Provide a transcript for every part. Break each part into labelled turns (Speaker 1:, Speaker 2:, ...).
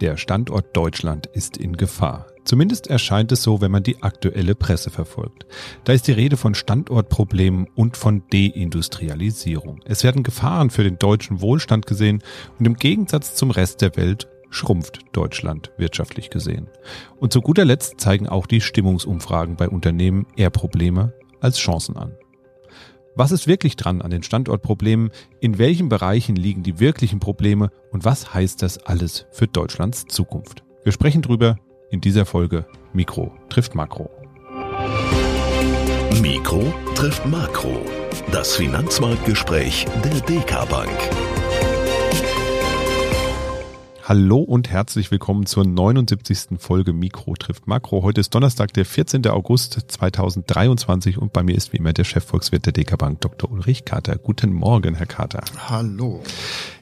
Speaker 1: Der Standort Deutschland ist in Gefahr. Zumindest erscheint es so, wenn man die aktuelle Presse verfolgt. Da ist die Rede von Standortproblemen und von Deindustrialisierung. Es werden Gefahren für den deutschen Wohlstand gesehen und im Gegensatz zum Rest der Welt schrumpft Deutschland wirtschaftlich gesehen. Und zu guter Letzt zeigen auch die Stimmungsumfragen bei Unternehmen eher Probleme als Chancen an. Was ist wirklich dran an den Standortproblemen? In welchen Bereichen liegen die wirklichen Probleme? Und was heißt das alles für Deutschlands Zukunft? Wir sprechen drüber in dieser Folge Mikro trifft Makro.
Speaker 2: Mikro trifft Makro. Das Finanzmarktgespräch der DK Bank.
Speaker 1: Hallo und herzlich willkommen zur 79. Folge Mikro trifft Makro. Heute ist Donnerstag, der 14. August 2023 und bei mir ist wie immer der Chefvolkswirt der DK Bank, Dr. Ulrich Kater. Guten Morgen, Herr Kater.
Speaker 3: Hallo.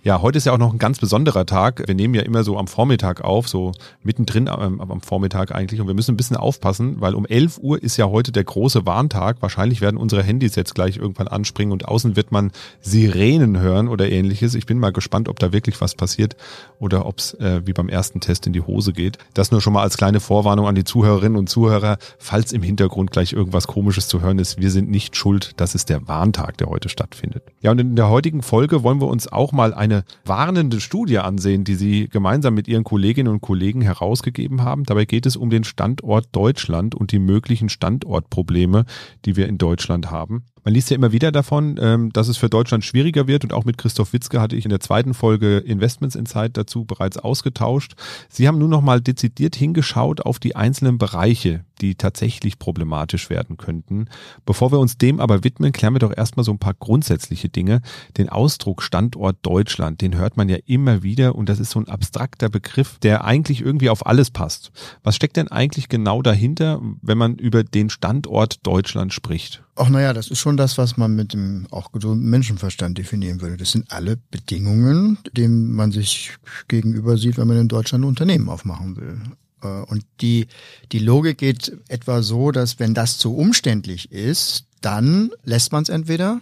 Speaker 1: Ja, heute ist ja auch noch ein ganz besonderer Tag. Wir nehmen ja immer so am Vormittag auf, so mittendrin am, am Vormittag eigentlich. Und wir müssen ein bisschen aufpassen, weil um 11 Uhr ist ja heute der große Warntag. Wahrscheinlich werden unsere Handys jetzt gleich irgendwann anspringen und außen wird man Sirenen hören oder ähnliches. Ich bin mal gespannt, ob da wirklich was passiert oder ob es äh, wie beim ersten Test in die Hose geht. Das nur schon mal als kleine Vorwarnung an die Zuhörerinnen und Zuhörer, falls im Hintergrund gleich irgendwas Komisches zu hören ist. Wir sind nicht schuld. Das ist der Warntag, der heute stattfindet. Ja, und in der heutigen Folge wollen wir uns auch mal eine warnende Studie ansehen, die Sie gemeinsam mit Ihren Kolleginnen und Kollegen herausgegeben haben. Dabei geht es um den Standort Deutschland und die möglichen Standortprobleme, die wir in Deutschland haben. Man liest ja immer wieder davon, ähm, dass es für Deutschland schwieriger wird und auch mit Christoph Witzke hatte ich in der zweiten Folge Investments Insight dazu bereits ausgetauscht. Sie haben nur noch mal dezidiert hingeschaut auf die einzelnen Bereiche, die tatsächlich problematisch werden könnten. Bevor wir uns dem aber widmen, klären wir doch erstmal so ein paar grundsätzliche Dinge. Den Ausdruck Standort Deutschland, den hört man ja immer wieder und das ist so ein abstrakter Begriff, der eigentlich irgendwie auf alles passt. Was steckt denn eigentlich genau dahinter, wenn man über den Standort Deutschland spricht?
Speaker 3: Ach naja, das ist schon das, was man mit dem auch gesunden Menschenverstand definieren würde. Das sind alle Bedingungen, denen man sich gegenüber sieht, wenn man in Deutschland ein Unternehmen aufmachen will. Äh, und die, die Logik geht etwa so, dass wenn das zu umständlich ist, dann lässt man es entweder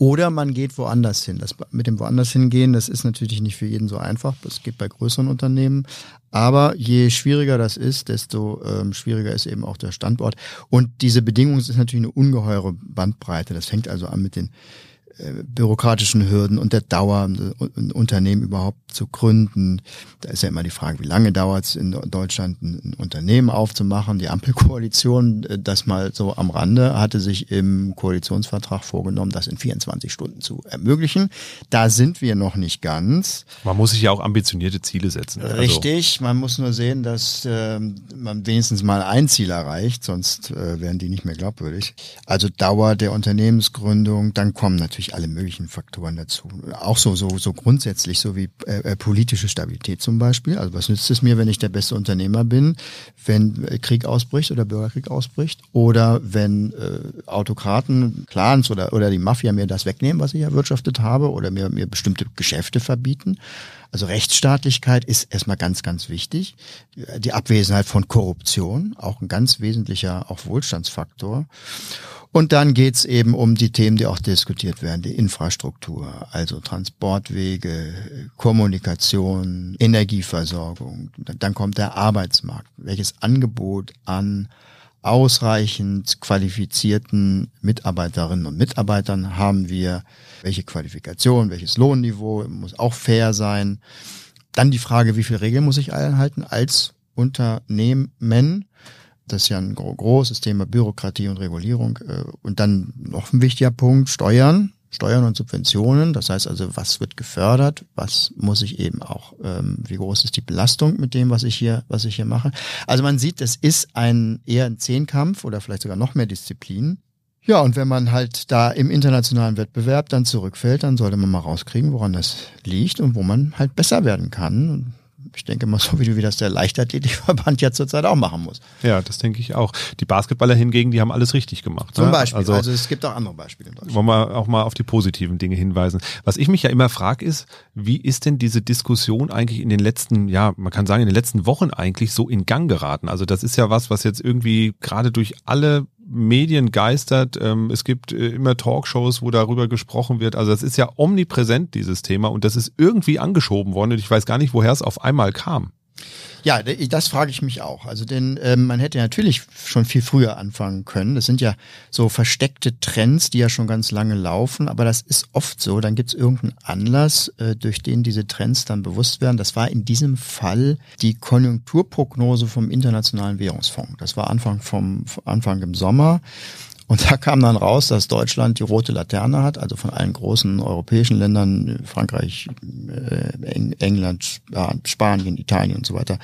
Speaker 3: oder man geht woanders hin. Das mit dem woanders hingehen, das ist natürlich nicht für jeden so einfach. Das geht bei größeren Unternehmen. Aber je schwieriger das ist, desto ähm, schwieriger ist eben auch der Standort. Und diese Bedingung ist natürlich eine ungeheure Bandbreite. Das fängt also an mit den bürokratischen Hürden und der Dauer, ein Unternehmen überhaupt zu gründen. Da ist ja immer die Frage, wie lange dauert es in Deutschland, ein Unternehmen aufzumachen. Die Ampelkoalition, äh, das mal so am Rande, hatte sich im Koalitionsvertrag vorgenommen, das in 24 Stunden zu ermöglichen. Da sind wir noch nicht ganz.
Speaker 1: Man muss sich ja auch ambitionierte Ziele setzen.
Speaker 3: Also Richtig, man muss nur sehen, dass äh, man wenigstens mal ein Ziel erreicht, sonst äh, wären die nicht mehr glaubwürdig. Also Dauer der Unternehmensgründung, dann kommen natürlich alle möglichen Faktoren dazu. Auch so, so, so grundsätzlich, so wie äh, äh, politische Stabilität zum Beispiel. Also was nützt es mir, wenn ich der beste Unternehmer bin, wenn äh, Krieg ausbricht oder Bürgerkrieg ausbricht oder wenn äh, Autokraten, Clans oder, oder die Mafia mir das wegnehmen, was ich erwirtschaftet habe oder mir, mir bestimmte Geschäfte verbieten. Also Rechtsstaatlichkeit ist erstmal ganz, ganz wichtig. Die Abwesenheit von Korruption, auch ein ganz wesentlicher auch Wohlstandsfaktor. Und dann geht's eben um die Themen, die auch diskutiert werden, die Infrastruktur, also Transportwege, Kommunikation, Energieversorgung. Dann kommt der Arbeitsmarkt. Welches Angebot an ausreichend qualifizierten Mitarbeiterinnen und Mitarbeitern haben wir? Welche Qualifikation, welches Lohnniveau muss auch fair sein? Dann die Frage, wie viel Regeln muss ich einhalten als Unternehmen? Das ist ja ein großes Thema Bürokratie und Regulierung. Äh, und dann noch ein wichtiger Punkt, Steuern. Steuern und Subventionen. Das heißt also, was wird gefördert? Was muss ich eben auch, ähm, wie groß ist die Belastung mit dem, was ich hier, was ich hier mache? Also man sieht, es ist ein eher ein Zehnkampf oder vielleicht sogar noch mehr Disziplin. Ja, und wenn man halt da im internationalen Wettbewerb dann zurückfällt, dann sollte man mal rauskriegen, woran das liegt und wo man halt besser werden kann ich denke mal so, wie, wie das der Leichtathletikverband ja zurzeit auch machen muss.
Speaker 1: Ja, das denke ich auch. Die Basketballer hingegen, die haben alles richtig gemacht.
Speaker 3: Zum ne? Beispiel. Also, also es gibt auch andere Beispiele in
Speaker 1: Deutschland. Wollen wir auch mal auf die positiven Dinge hinweisen. Was ich mich ja immer frage ist, wie ist denn diese Diskussion eigentlich in den letzten, ja, man kann sagen, in den letzten Wochen eigentlich so in Gang geraten? Also das ist ja was, was jetzt irgendwie gerade durch alle Medien geistert. Ähm, es gibt äh, immer Talkshows, wo darüber gesprochen wird. Also das ist ja omnipräsent, dieses Thema. Und das ist irgendwie angeschoben worden. Und ich weiß gar nicht, woher es auf einmal kam.
Speaker 3: Ja, das frage ich mich auch. Also denn äh, man hätte natürlich schon viel früher anfangen können. Das sind ja so versteckte Trends, die ja schon ganz lange laufen, aber das ist oft so. Dann gibt es irgendeinen Anlass, äh, durch den diese Trends dann bewusst werden. Das war in diesem Fall die Konjunkturprognose vom Internationalen Währungsfonds. Das war Anfang vom Anfang im Sommer. Und da kam dann raus, dass Deutschland die rote Laterne hat, also von allen großen europäischen Ländern, Frankreich, äh, England, Spanien, Italien und so weiter,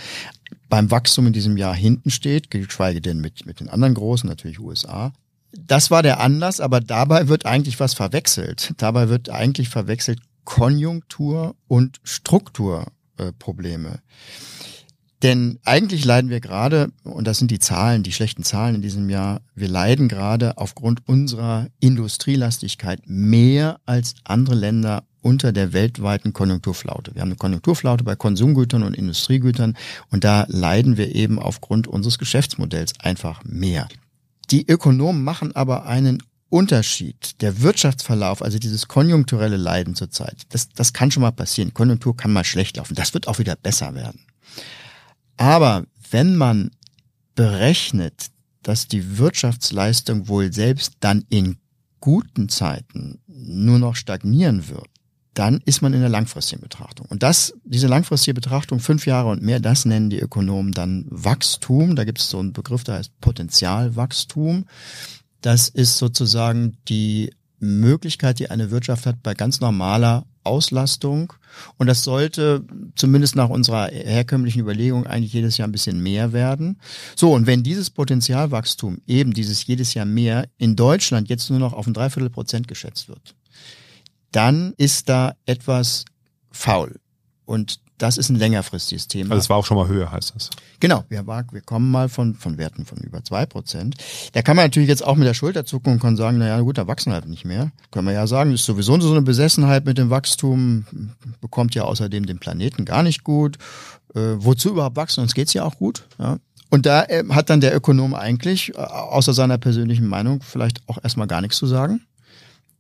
Speaker 3: beim Wachstum in diesem Jahr hinten steht, geschweige denn mit, mit den anderen großen, natürlich USA. Das war der Anlass, aber dabei wird eigentlich was verwechselt. Dabei wird eigentlich verwechselt Konjunktur und Strukturprobleme. Äh, denn eigentlich leiden wir gerade, und das sind die Zahlen, die schlechten Zahlen in diesem Jahr, wir leiden gerade aufgrund unserer Industrielastigkeit mehr als andere Länder unter der weltweiten Konjunkturflaute. Wir haben eine Konjunkturflaute bei Konsumgütern und Industriegütern und da leiden wir eben aufgrund unseres Geschäftsmodells einfach mehr. Die Ökonomen machen aber einen Unterschied, der Wirtschaftsverlauf, also dieses konjunkturelle Leiden zurzeit, das, das kann schon mal passieren. Konjunktur kann mal schlecht laufen. Das wird auch wieder besser werden. Aber wenn man berechnet, dass die Wirtschaftsleistung wohl selbst dann in guten Zeiten nur noch stagnieren wird, dann ist man in der langfristigen Betrachtung. Und das, diese langfristige Betrachtung, fünf Jahre und mehr, das nennen die Ökonomen dann Wachstum. Da gibt es so einen Begriff, der heißt Potenzialwachstum. Das ist sozusagen die Möglichkeit, die eine Wirtschaft hat, bei ganz normaler Auslastung. Und das sollte zumindest nach unserer herkömmlichen Überlegung eigentlich jedes Jahr ein bisschen mehr werden. So, und wenn dieses Potenzialwachstum, eben dieses jedes Jahr mehr, in Deutschland jetzt nur noch auf ein Dreiviertel Prozent geschätzt wird, dann ist da etwas faul. Und das ist ein längerfristiges Thema.
Speaker 1: Also es war auch schon mal höher, heißt das.
Speaker 3: Genau, wir, war, wir kommen mal von, von Werten von über zwei Prozent. Da kann man natürlich jetzt auch mit der Schulter zucken und kann sagen, naja gut, da wachsen halt nicht mehr. Können wir ja sagen, das ist sowieso so eine Besessenheit mit dem Wachstum, bekommt ja außerdem den Planeten gar nicht gut. Äh, wozu überhaupt wachsen? Uns geht's ja auch gut. Ja. Und da äh, hat dann der Ökonom eigentlich, äh, außer seiner persönlichen Meinung, vielleicht auch erstmal gar nichts zu sagen.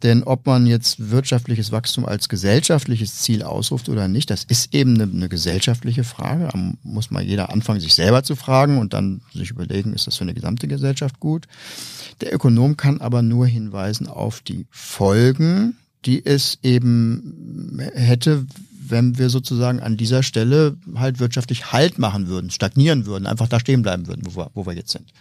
Speaker 3: Denn ob man jetzt wirtschaftliches Wachstum als gesellschaftliches Ziel ausruft oder nicht, das ist eben eine, eine, gesellschaftliche Frage. Da muss mal jeder anfangen, sich selber zu fragen und dann sich überlegen, ist das für eine gesamte Gesellschaft gut? Der Ökonom kann aber nur hinweisen auf die Folgen, die es eben hätte, wenn wir sozusagen an dieser Stelle halt wirtschaftlich Halt machen würden, stagnieren würden, einfach da stehen bleiben würden, wo wir, wo wir jetzt sind.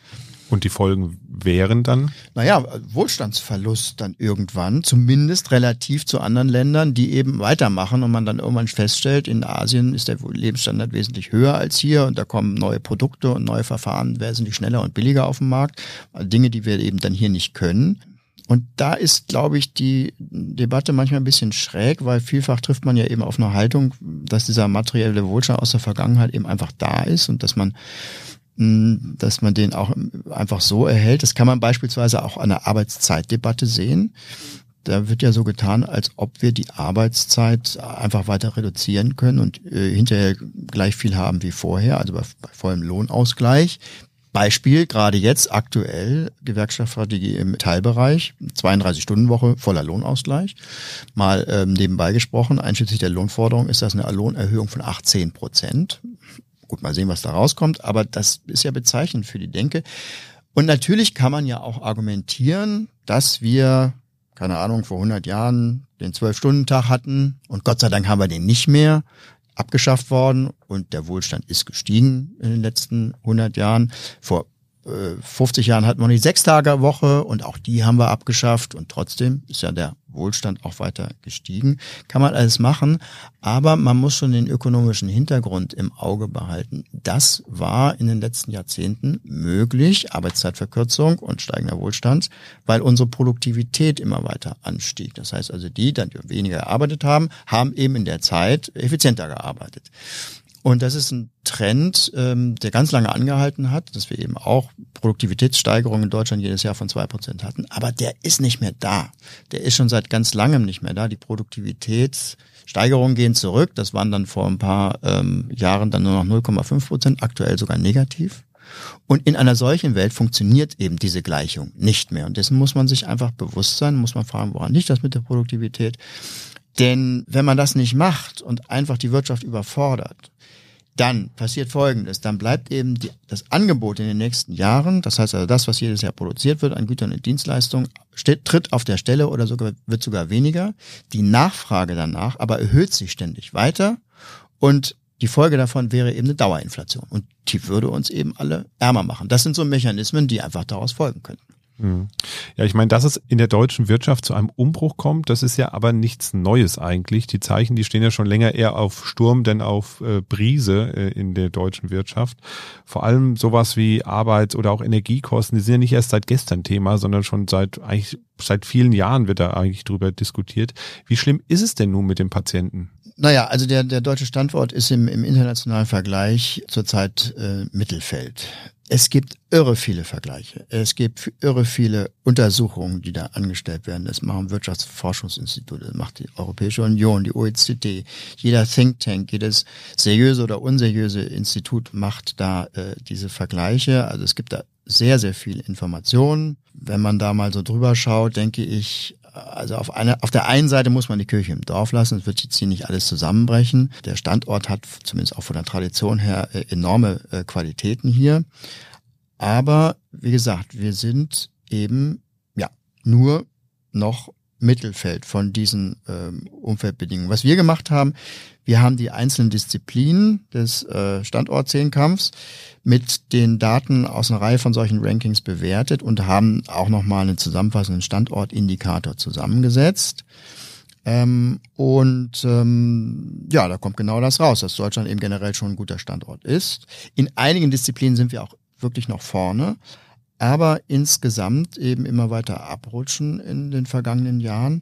Speaker 1: Und die Folgen wären dann?
Speaker 3: Naja, Wohlstandsverlust dann irgendwann, zumindest relativ zu anderen Ländern, die eben weitermachen und man dann irgendwann feststellt, in Asien ist der Lebensstandard wesentlich höher als hier und da kommen neue Produkte und neue Verfahren wesentlich schneller und billiger auf den Markt. Dinge, die wir eben dann hier nicht können. Und da ist, glaube ich, die Debatte manchmal ein bisschen schräg, weil vielfach trifft man ja eben auf eine Haltung, dass dieser materielle Wohlstand aus der Vergangenheit eben einfach da ist und dass man dass man den auch einfach so erhält. Das kann man beispielsweise auch an der Arbeitszeitdebatte sehen. Da wird ja so getan, als ob wir die Arbeitszeit einfach weiter reduzieren können und äh, hinterher gleich viel haben wie vorher, also bei, bei vollem Lohnausgleich. Beispiel, gerade jetzt aktuell, Gewerkschaftsstrategie im Teilbereich, 32-Stunden-Woche, voller Lohnausgleich. Mal ähm, nebenbei gesprochen, einschließlich der Lohnforderung ist das eine Lohnerhöhung von 18 Prozent. Gut, mal sehen, was da rauskommt, aber das ist ja bezeichnend für die Denke. Und natürlich kann man ja auch argumentieren, dass wir, keine Ahnung, vor 100 Jahren den Zwölf-Stunden-Tag hatten und Gott sei Dank haben wir den nicht mehr abgeschafft worden und der Wohlstand ist gestiegen in den letzten 100 Jahren. Vor 50 äh, Jahren hatten wir die Sechstagewoche und auch die haben wir abgeschafft und trotzdem ist ja der Wohlstand auch weiter gestiegen. Kann man alles machen, aber man muss schon den ökonomischen Hintergrund im Auge behalten. Das war in den letzten Jahrzehnten möglich, Arbeitszeitverkürzung und steigender Wohlstand, weil unsere Produktivität immer weiter anstieg. Das heißt also, die, die weniger gearbeitet haben, haben eben in der Zeit effizienter gearbeitet. Und das ist ein Trend, ähm, der ganz lange angehalten hat, dass wir eben auch Produktivitätssteigerungen in Deutschland jedes Jahr von zwei Prozent hatten. Aber der ist nicht mehr da. Der ist schon seit ganz langem nicht mehr da. Die Produktivitätssteigerungen gehen zurück. Das waren dann vor ein paar ähm, Jahren dann nur noch 0,5 Prozent, aktuell sogar negativ. Und in einer solchen Welt funktioniert eben diese Gleichung nicht mehr. Und dessen muss man sich einfach bewusst sein, muss man fragen, woran liegt das mit der Produktivität? Denn wenn man das nicht macht und einfach die Wirtschaft überfordert, dann passiert Folgendes. Dann bleibt eben die, das Angebot in den nächsten Jahren, das heißt also das, was jedes Jahr produziert wird an Gütern und Dienstleistungen, steht, tritt auf der Stelle oder sogar, wird sogar weniger. Die Nachfrage danach aber erhöht sich ständig weiter und die Folge davon wäre eben eine Dauerinflation. Und die würde uns eben alle ärmer machen. Das sind so Mechanismen, die einfach daraus folgen können.
Speaker 1: Hm. Ja, ich meine, dass es in der deutschen Wirtschaft zu einem Umbruch kommt, das ist ja aber nichts Neues eigentlich. Die Zeichen, die stehen ja schon länger eher auf Sturm denn auf äh, Brise äh, in der deutschen Wirtschaft. Vor allem sowas wie Arbeits- oder auch Energiekosten, die sind ja nicht erst seit gestern Thema, sondern schon seit eigentlich seit vielen Jahren wird da eigentlich drüber diskutiert. Wie schlimm ist es denn nun mit dem Patienten?
Speaker 3: Naja, also der, der deutsche Standort ist im, im internationalen Vergleich zurzeit äh, Mittelfeld. Es gibt irre viele Vergleiche. Es gibt irre viele Untersuchungen, die da angestellt werden. Das machen Wirtschaftsforschungsinstitute, das macht die Europäische Union, die OECD. Jeder Think Tank, jedes seriöse oder unseriöse Institut macht da äh, diese Vergleiche. Also es gibt da sehr, sehr viel Informationen. Wenn man da mal so drüber schaut, denke ich, also auf, einer, auf der einen Seite muss man die Kirche im Dorf lassen, es wird jetzt hier nicht alles zusammenbrechen. Der Standort hat zumindest auch von der Tradition her äh, enorme äh, Qualitäten hier. Aber wie gesagt, wir sind eben ja nur noch Mittelfeld von diesen ähm, Umfeldbedingungen. Was wir gemacht haben, wir haben die einzelnen Disziplinen des äh, Standortzehnkampfs mit den Daten aus einer Reihe von solchen Rankings bewertet und haben auch nochmal einen zusammenfassenden Standortindikator zusammengesetzt. Ähm, und ähm, ja, da kommt genau das raus, dass Deutschland eben generell schon ein guter Standort ist. In einigen Disziplinen sind wir auch wirklich noch vorne, aber insgesamt eben immer weiter abrutschen in den vergangenen Jahren.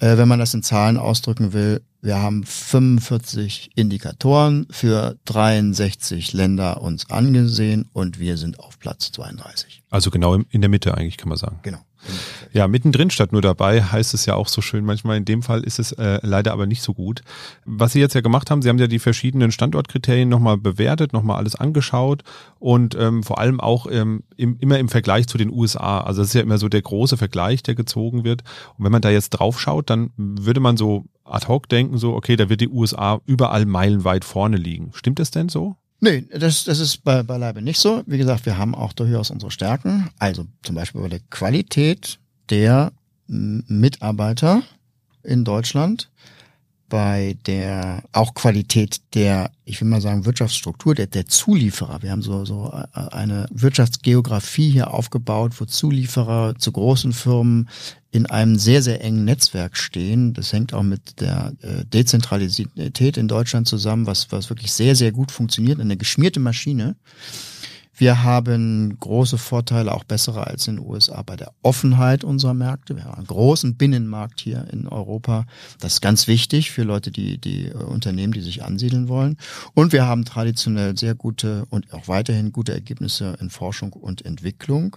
Speaker 3: Äh, wenn man das in Zahlen ausdrücken will, wir haben 45 Indikatoren für 63 Länder uns angesehen und wir sind auf Platz 32.
Speaker 1: Also genau in der Mitte eigentlich, kann man sagen.
Speaker 3: Genau.
Speaker 1: Ja, mittendrin statt nur dabei heißt es ja auch so schön. Manchmal in dem Fall ist es äh, leider aber nicht so gut. Was Sie jetzt ja gemacht haben, Sie haben ja die verschiedenen Standortkriterien nochmal bewertet, nochmal alles angeschaut und ähm, vor allem auch ähm, im, immer im Vergleich zu den USA. Also das ist ja immer so der große Vergleich, der gezogen wird. Und wenn man da jetzt drauf schaut, dann würde man so ad hoc denken, so, okay, da wird die USA überall meilenweit vorne liegen. Stimmt das denn so?
Speaker 3: Nee, das, das ist bei, beileibe nicht so. Wie gesagt, wir haben auch durchaus unsere Stärken. Also zum Beispiel bei der Qualität der Mitarbeiter in Deutschland, bei der auch Qualität der, ich will mal sagen, Wirtschaftsstruktur, der, der Zulieferer. Wir haben so, so eine Wirtschaftsgeografie hier aufgebaut, wo Zulieferer zu großen Firmen in einem sehr, sehr engen Netzwerk stehen. Das hängt auch mit der äh, Dezentralität in Deutschland zusammen, was, was wirklich sehr, sehr gut funktioniert. Eine geschmierte Maschine. Wir haben große Vorteile, auch bessere als in den USA bei der Offenheit unserer Märkte. Wir haben einen großen Binnenmarkt hier in Europa. Das ist ganz wichtig für Leute, die, die äh, Unternehmen, die sich ansiedeln wollen. Und wir haben traditionell sehr gute und auch weiterhin gute Ergebnisse in Forschung und Entwicklung.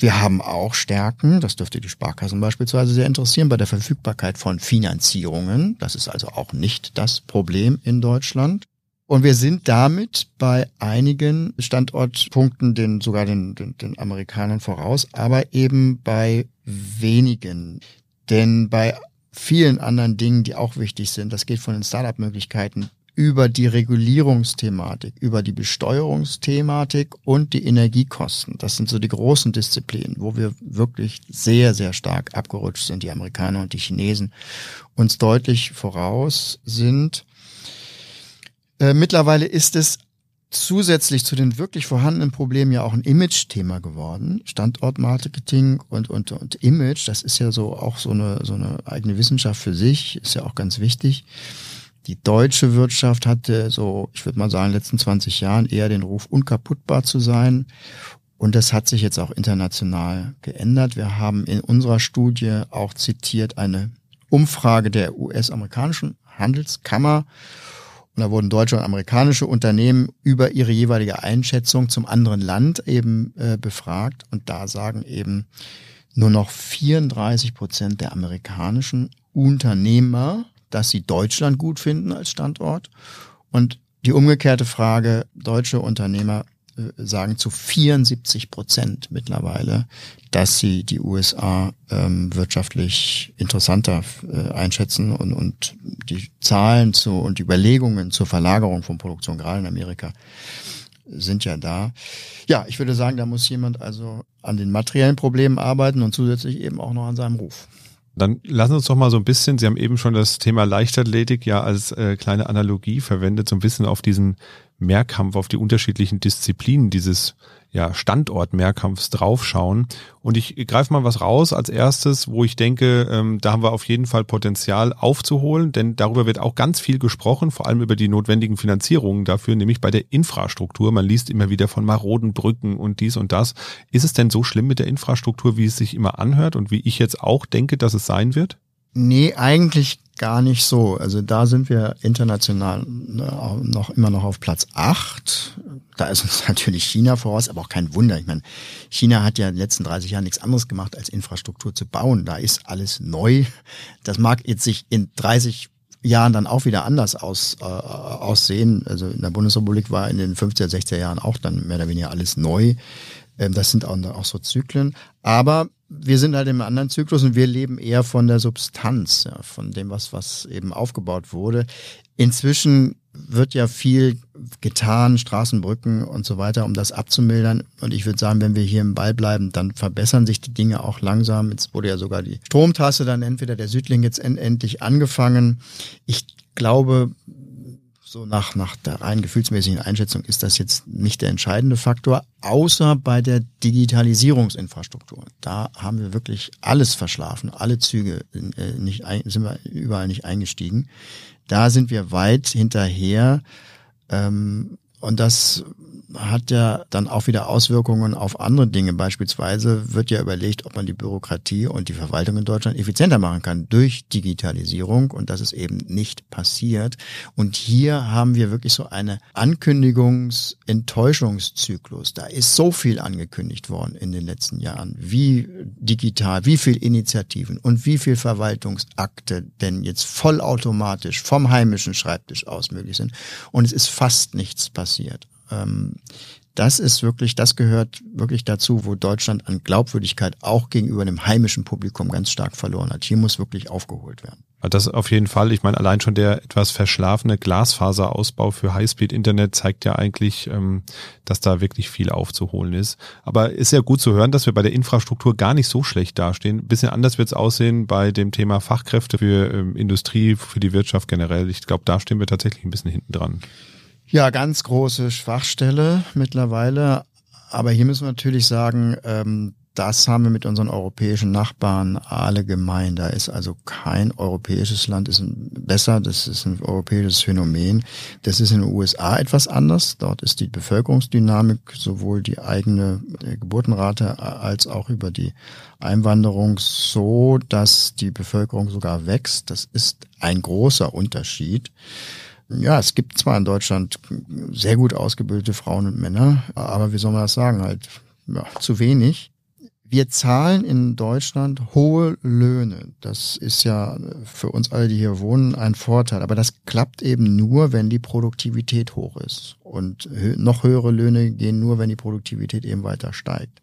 Speaker 3: Wir haben auch Stärken, das dürfte die Sparkassen beispielsweise sehr interessieren, bei der Verfügbarkeit von Finanzierungen. Das ist also auch nicht das Problem in Deutschland. Und wir sind damit bei einigen Standortpunkten den, sogar den, den, den Amerikanern voraus, aber eben bei wenigen. Denn bei vielen anderen Dingen, die auch wichtig sind, das geht von den Startup-Möglichkeiten über die Regulierungsthematik, über die Besteuerungsthematik und die Energiekosten. Das sind so die großen Disziplinen, wo wir wirklich sehr, sehr stark abgerutscht sind, die Amerikaner und die Chinesen uns deutlich voraus sind. Äh, mittlerweile ist es zusätzlich zu den wirklich vorhandenen Problemen ja auch ein Image-Thema geworden. Standortmarketing und, und, und Image, das ist ja so auch so eine, so eine eigene Wissenschaft für sich, ist ja auch ganz wichtig. Die deutsche Wirtschaft hatte so, ich würde mal sagen, in den letzten 20 Jahren eher den Ruf, unkaputtbar zu sein. Und das hat sich jetzt auch international geändert. Wir haben in unserer Studie auch zitiert eine Umfrage der US-amerikanischen Handelskammer. Und da wurden deutsche und amerikanische Unternehmen über ihre jeweilige Einschätzung zum anderen Land eben äh, befragt. Und da sagen eben nur noch 34 Prozent der amerikanischen Unternehmer, dass sie Deutschland gut finden als Standort. Und die umgekehrte Frage, deutsche Unternehmer sagen zu 74 Prozent mittlerweile, dass sie die USA ähm, wirtschaftlich interessanter äh, einschätzen und, und die Zahlen zu und die Überlegungen zur Verlagerung von Produktion gerade in Amerika sind ja da. Ja, ich würde sagen, da muss jemand also an den materiellen Problemen arbeiten und zusätzlich eben auch noch an seinem Ruf.
Speaker 1: Dann lassen uns doch mal so ein bisschen, Sie haben eben schon das Thema Leichtathletik ja als äh, kleine Analogie verwendet, so ein bisschen auf diesen Mehrkampf, auf die unterschiedlichen Disziplinen dieses ja, Standort-Mehrkampfs draufschauen. Und ich greife mal was raus als erstes, wo ich denke, ähm, da haben wir auf jeden Fall Potenzial aufzuholen, denn darüber wird auch ganz viel gesprochen, vor allem über die notwendigen Finanzierungen dafür, nämlich bei der Infrastruktur. Man liest immer wieder von maroden Brücken und dies und das. Ist es denn so schlimm mit der Infrastruktur, wie es sich immer anhört und wie ich jetzt auch denke, dass es sein wird?
Speaker 3: Nee, eigentlich gar nicht so. Also da sind wir international ne, noch immer noch auf Platz acht. Da ist uns natürlich China voraus, aber auch kein Wunder. Ich meine, China hat ja in den letzten 30 Jahren nichts anderes gemacht, als Infrastruktur zu bauen. Da ist alles neu. Das mag jetzt sich in 30 Jahren dann auch wieder anders aus, äh, aussehen. Also in der Bundesrepublik war in den 50er, 60er Jahren auch dann mehr oder weniger alles neu. Ähm, das sind auch, auch so Zyklen. Aber wir sind halt im anderen Zyklus und wir leben eher von der Substanz, ja, von dem, was, was eben aufgebaut wurde. Inzwischen wird ja viel getan, Straßenbrücken und so weiter, um das abzumildern. Und ich würde sagen, wenn wir hier im Ball bleiben, dann verbessern sich die Dinge auch langsam. Jetzt wurde ja sogar die Stromtasse dann entweder der Südling jetzt endlich angefangen. Ich glaube, so nach, nach der rein gefühlsmäßigen Einschätzung ist das jetzt nicht der entscheidende Faktor, außer bei der Digitalisierungsinfrastruktur. Da haben wir wirklich alles verschlafen, alle Züge äh, nicht, sind wir überall nicht eingestiegen. Da sind wir weit hinterher. Ähm, und das hat ja dann auch wieder Auswirkungen auf andere Dinge. Beispielsweise wird ja überlegt, ob man die Bürokratie und die Verwaltung in Deutschland effizienter machen kann durch Digitalisierung und das ist eben nicht passiert. Und hier haben wir wirklich so eine Ankündigungs-Enttäuschungszyklus. Da ist so viel angekündigt worden in den letzten Jahren. Wie digital, wie viel Initiativen und wie viel Verwaltungsakte denn jetzt vollautomatisch vom heimischen Schreibtisch aus möglich sind. Und es ist fast nichts passiert ähm, das ist wirklich, das gehört wirklich dazu, wo Deutschland an Glaubwürdigkeit auch gegenüber dem heimischen Publikum ganz stark verloren hat. Hier muss wirklich aufgeholt werden.
Speaker 1: Das auf jeden Fall. Ich meine, allein schon der etwas verschlafene Glasfaserausbau für Highspeed-Internet zeigt ja eigentlich, ähm, dass da wirklich viel aufzuholen ist. Aber ist ja gut zu hören, dass wir bei der Infrastruktur gar nicht so schlecht dastehen. Ein bisschen anders wird es aussehen bei dem Thema Fachkräfte für ähm, Industrie, für die Wirtschaft generell. Ich glaube, da stehen wir tatsächlich ein bisschen hinten dran.
Speaker 3: Ja, ganz große Schwachstelle mittlerweile. Aber hier müssen wir natürlich sagen, ähm, das haben wir mit unseren europäischen Nachbarn alle gemein. Da ist also kein europäisches Land ist besser. Das ist ein europäisches Phänomen. Das ist in den USA etwas anders. Dort ist die Bevölkerungsdynamik sowohl die eigene äh, Geburtenrate als auch über die Einwanderung so, dass die Bevölkerung sogar wächst. Das ist ein großer Unterschied. Ja, es gibt zwar in Deutschland sehr gut ausgebildete Frauen und Männer, aber wie soll man das sagen, halt ja, zu wenig. Wir zahlen in Deutschland hohe Löhne. Das ist ja für uns alle, die hier wohnen, ein Vorteil. Aber das klappt eben nur, wenn die Produktivität hoch ist. Und noch höhere Löhne gehen nur, wenn die Produktivität eben weiter steigt.